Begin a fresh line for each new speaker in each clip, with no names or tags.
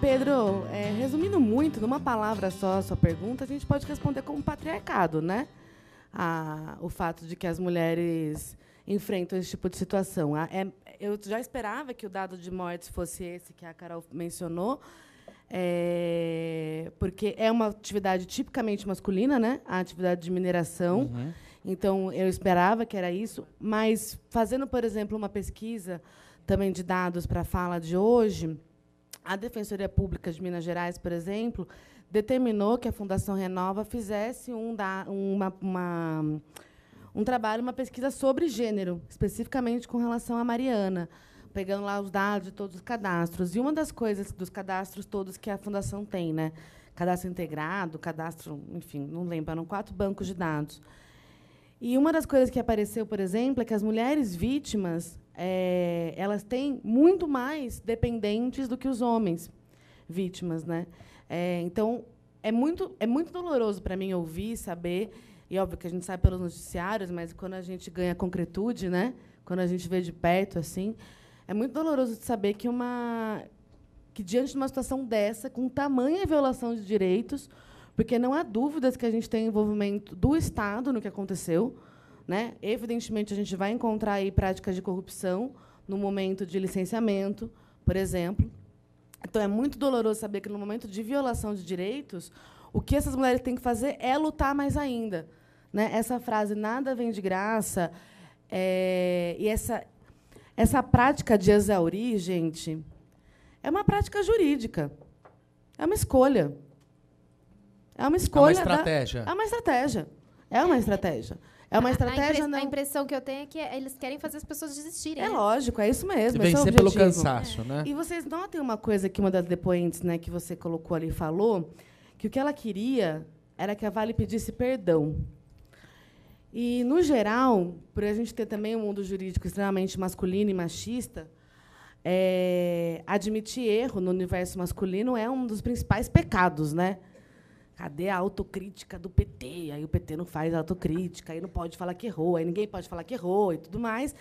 Pedro, é, resumindo muito, numa palavra só a sua pergunta, a gente pode responder como patriarcado, né? A, o fato de que as mulheres enfrentam esse tipo de situação. A, é, eu já esperava que o dado de mortes fosse esse que a Carol mencionou, é, porque é uma atividade tipicamente masculina, né? A atividade de mineração. Uhum. Então, eu esperava que era isso. Mas, fazendo, por exemplo, uma pesquisa também de dados para a fala de hoje, a Defensoria Pública de Minas Gerais, por exemplo, determinou que a Fundação Renova fizesse um, uma, uma, um trabalho, uma pesquisa sobre gênero, especificamente com relação à Mariana, pegando lá os dados de todos os cadastros. E uma das coisas dos cadastros todos que a Fundação tem, né? Cadastro integrado, cadastro, enfim, não lembro, eram quatro bancos de dados. E uma das coisas que apareceu, por exemplo, é que as mulheres vítimas é, elas têm muito mais dependentes do que os homens vítimas, né? É, então é muito é muito doloroso para mim ouvir, saber e óbvio que a gente sabe pelos noticiários, mas quando a gente ganha concretude, né? Quando a gente vê de perto assim, é muito doloroso de saber que uma que diante de uma situação dessa, com tamanha violação de direitos, porque não há dúvidas que a gente tem envolvimento do Estado no que aconteceu, né? Evidentemente, a gente vai encontrar aí práticas de corrupção no momento de licenciamento, por exemplo. Então, é muito doloroso saber que, no momento de violação de direitos, o que essas mulheres têm que fazer é lutar mais ainda. Né? Essa frase, nada vem de graça, é, e essa, essa prática de exaurir, gente, é uma prática jurídica. É uma escolha. É uma escolha. É
uma estratégia.
Da, é uma estratégia. É uma estratégia. É uma estratégia. A,
não... a, impressão que eu tenho é que eles querem fazer as pessoas desistirem.
É né? lógico, é isso mesmo.
Vencer
é
pelo cansaço, é. né?
E vocês notem uma coisa que uma das depoentes, né, que você colocou ali falou, que o que ela queria era que a Vale pedisse perdão. E, no geral, por a gente ter também um mundo jurídico extremamente masculino e machista, é, admitir erro no universo masculino é um dos principais pecados, né? Cadê a autocrítica do PT? Aí o PT não faz autocrítica, aí não pode falar que errou, aí ninguém pode falar que errou e tudo mais.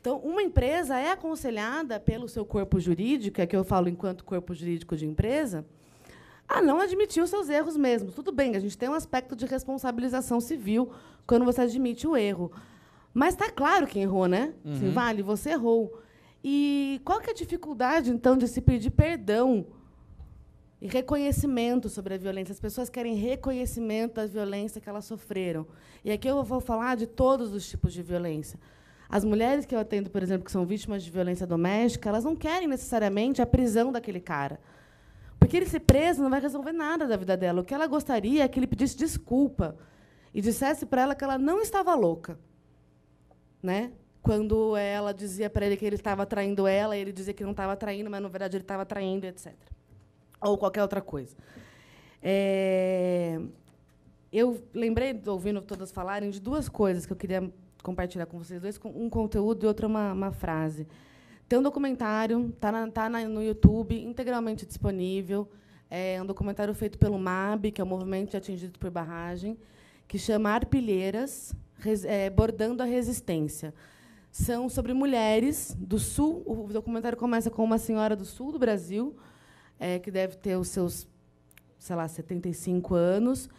Então, uma empresa é aconselhada pelo seu corpo jurídico, é que eu falo enquanto corpo jurídico de empresa, a não admitir os seus erros mesmo. Tudo bem, a gente tem um aspecto de responsabilização civil quando você admite o erro. Mas está claro quem errou, né? Uhum. Vale, você errou. E qual que é a dificuldade, então, de se pedir perdão e reconhecimento sobre a violência. As pessoas querem reconhecimento da violência que elas sofreram. E aqui eu vou falar de todos os tipos de violência. As mulheres que eu atendo, por exemplo, que são vítimas de violência doméstica, elas não querem necessariamente a prisão daquele cara. Porque ele ser preso não vai resolver nada da vida dela. O que ela gostaria é que ele pedisse desculpa e dissesse para ela que ela não estava louca. Né? Quando ela dizia para ele que ele estava traindo ela, ele dizia que não estava traindo, mas na verdade ele estava traindo, etc ou qualquer outra coisa. É, eu lembrei, ouvindo todas falarem, de duas coisas que eu queria compartilhar com vocês dois, um conteúdo e outra uma, uma frase. Tem um documentário, está tá no YouTube, integralmente disponível. É um documentário feito pelo MAB, que é o Movimento de por Barragem, que chama Arpilheiras, é, Bordando a Resistência. São sobre mulheres do sul. O documentário começa com uma senhora do sul do Brasil, é, que deve ter os seus, sei lá, 75 anos,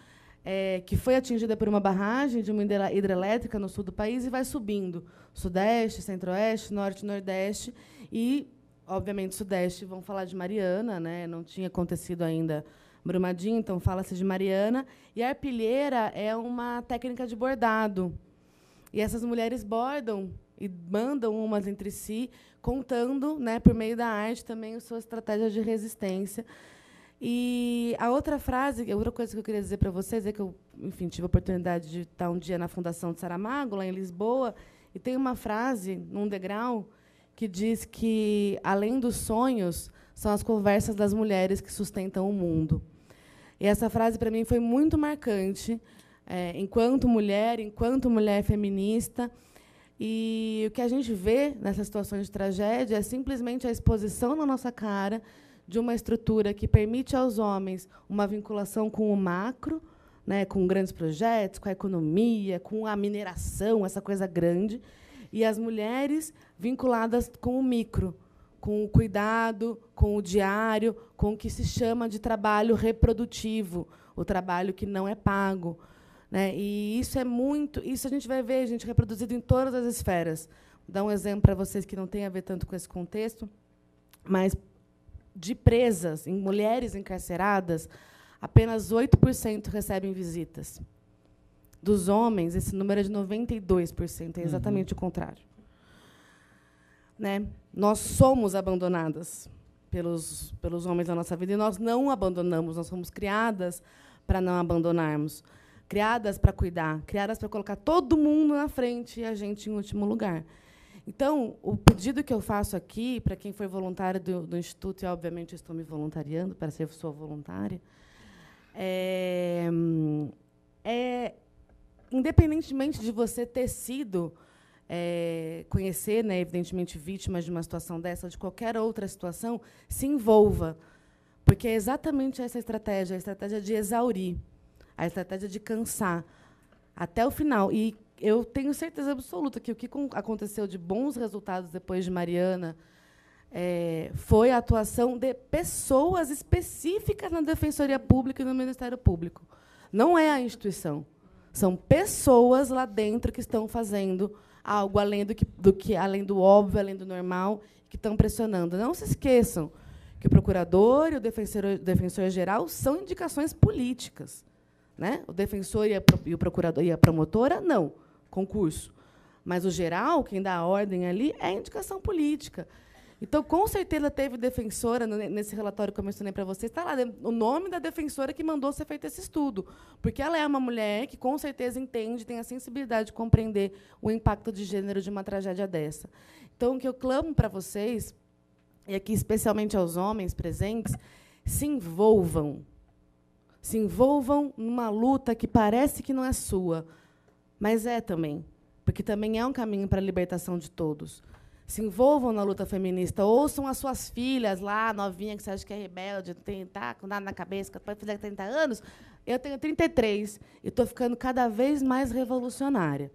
é, que foi atingida por uma barragem de uma hidrelétrica no sul do país e vai subindo. Sudeste, Centro-Oeste, Norte, Nordeste e, obviamente, Sudeste. Vão falar de Mariana, né? não tinha acontecido ainda Brumadinho, então fala-se de Mariana. E a arpilheira é uma técnica de bordado. E essas mulheres bordam e mandam umas entre si, contando, né, por meio da arte também, a sua estratégia de resistência. E a outra frase, a outra coisa que eu queria dizer para vocês é que eu, enfim, tive a oportunidade de estar um dia na Fundação de Saramago, lá em Lisboa, e tem uma frase num degrau que diz que além dos sonhos são as conversas das mulheres que sustentam o mundo. E essa frase para mim foi muito marcante, é, enquanto mulher, enquanto mulher feminista e o que a gente vê nessas situações de tragédia é simplesmente a exposição na nossa cara de uma estrutura que permite aos homens uma vinculação com o macro, né, com grandes projetos, com a economia, com a mineração, essa coisa grande, e as mulheres vinculadas com o micro, com o cuidado, com o diário, com o que se chama de trabalho reprodutivo, o trabalho que não é pago. Né? E isso é muito, isso a gente vai ver, gente, reproduzido em todas as esferas. Vou dar um exemplo para vocês que não tem a ver tanto com esse contexto, mas de presas, em mulheres encarceradas, apenas 8% recebem visitas. Dos homens, esse número é de 92%, é uhum. exatamente uhum. o contrário. Né? Nós somos abandonadas pelos, pelos homens da nossa vida e nós não abandonamos, nós somos criadas para não abandonarmos, criadas para cuidar, criadas para colocar todo mundo na frente e a gente em último lugar. Então, o pedido que eu faço aqui, para quem foi voluntário do, do Instituto, e obviamente estou me voluntariando para ser sua voluntária, é, é, independentemente de você ter sido, é, conhecer, né, evidentemente, vítima de uma situação dessa, de qualquer outra situação, se envolva. Porque é exatamente essa estratégia, a estratégia de exaurir, a estratégia de cansar até o final. E eu tenho certeza absoluta que o que aconteceu de bons resultados depois de Mariana é, foi a atuação de pessoas específicas na Defensoria Pública e no Ministério Público. Não é a instituição. São pessoas lá dentro que estão fazendo algo além do que, do que além do óbvio, além do normal, que estão pressionando. Não se esqueçam que o procurador e o defensor, defensor geral são indicações políticas, né? O defensor e, a, e o procurador e a promotora não, concurso. Mas o geral, quem dá a ordem ali, é indicação política. Então, com certeza teve defensora nesse relatório que eu mencionei para vocês, está lá o nome da defensora que mandou ser feito esse estudo, porque ela é uma mulher que com certeza entende, tem a sensibilidade de compreender o impacto de gênero de uma tragédia dessa. Então, o que eu clamo para vocês, e aqui especialmente aos homens presentes, se envolvam. Se envolvam numa luta que parece que não é sua, mas é também, porque também é um caminho para a libertação de todos se envolvam na luta feminista, ouçam as suas filhas lá, novinha, que você acha que é rebelde, tem, tá com nada na cabeça, pode fazer 30 anos. Eu tenho 33 e estou ficando cada vez mais revolucionária.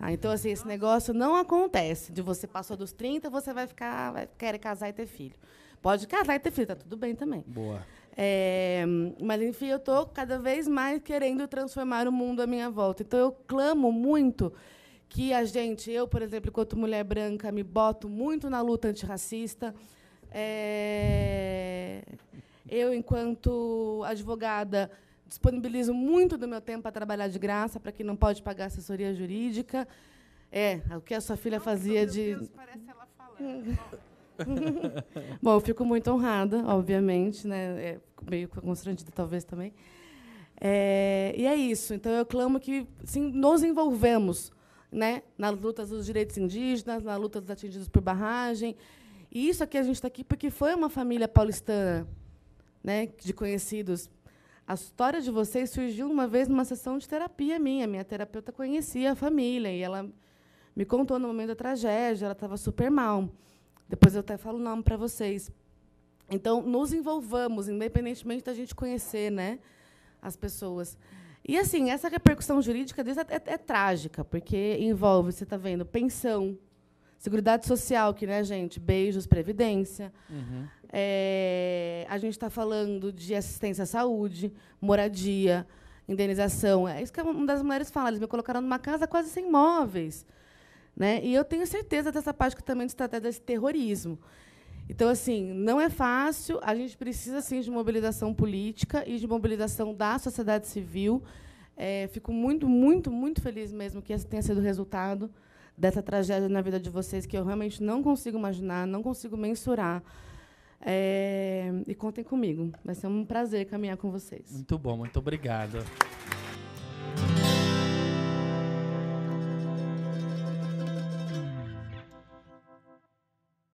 Ah, então, assim, esse negócio não acontece. De você passou dos 30, você vai ficar, vai querer casar e ter filho. Pode casar e ter filho, tá tudo bem também.
Boa.
É, mas, enfim, eu estou cada vez mais querendo transformar o mundo à minha volta. Então, eu clamo muito que a gente, eu, por exemplo, enquanto mulher branca, me boto muito na luta antirracista. É, eu, enquanto advogada, disponibilizo muito do meu tempo para trabalhar de graça para quem não pode pagar assessoria jurídica. É, o que a sua filha fazia de. Deus, parece ela falando. Bom, eu fico muito honrada, obviamente, né? É, meio constrangida, talvez também. É, e é isso. Então, eu clamo que sim, nos envolvemos né, nas lutas dos direitos indígenas, na luta dos atingidos por barragem. E isso aqui a gente está aqui porque foi uma família paulistana, né, de conhecidos. A história de vocês surgiu uma vez numa sessão de terapia minha. Minha terapeuta conhecia a família e ela me contou no momento da tragédia. Ela estava super mal. Depois eu até falo o nome para vocês. Então, nos envolvamos, independentemente da gente conhecer, né, as pessoas. E assim, essa repercussão jurídica disso é, é, é trágica, porque envolve, você está vendo, pensão, Seguridade Social, que, né, gente, beijos, previdência. Uhum. É, a gente está falando de assistência à saúde, moradia, indenização. É isso que uma das mulheres fala. Eles me colocaram numa casa quase sem móveis. Né? E eu tenho certeza dessa parte que também se trata desse terrorismo. Então, assim, não é fácil. A gente precisa, sim, de mobilização política e de mobilização da sociedade civil. É, fico muito, muito, muito feliz mesmo que esse tenha sido o resultado dessa tragédia na vida de vocês, que eu realmente não consigo imaginar, não consigo mensurar. É, e contem comigo. Vai ser um prazer caminhar com vocês.
Muito bom, muito obrigado.